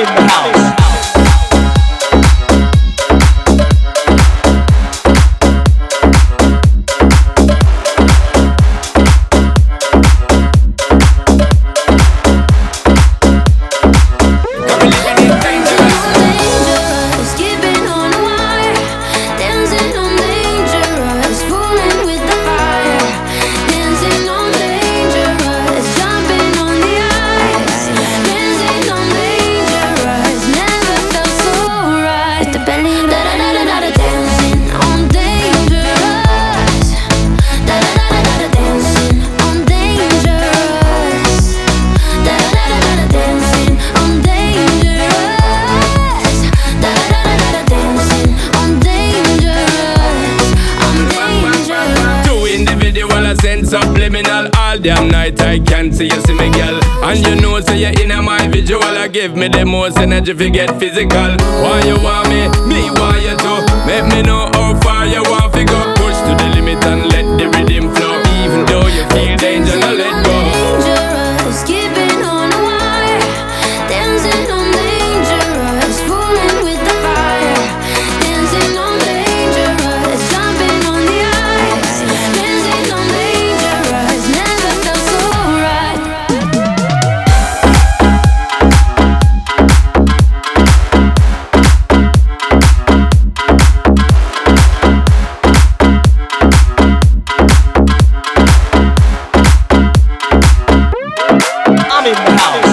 in the house. Subliminal. All damn night I can't see you see me, girl. And you know, say you're in my visual. I give me the most energy if you get physical. Why you want me? Me why you do? Make me know how far you want to go. Push to the limit and let the rhythm flow. Even though you feel danger, no let coming now.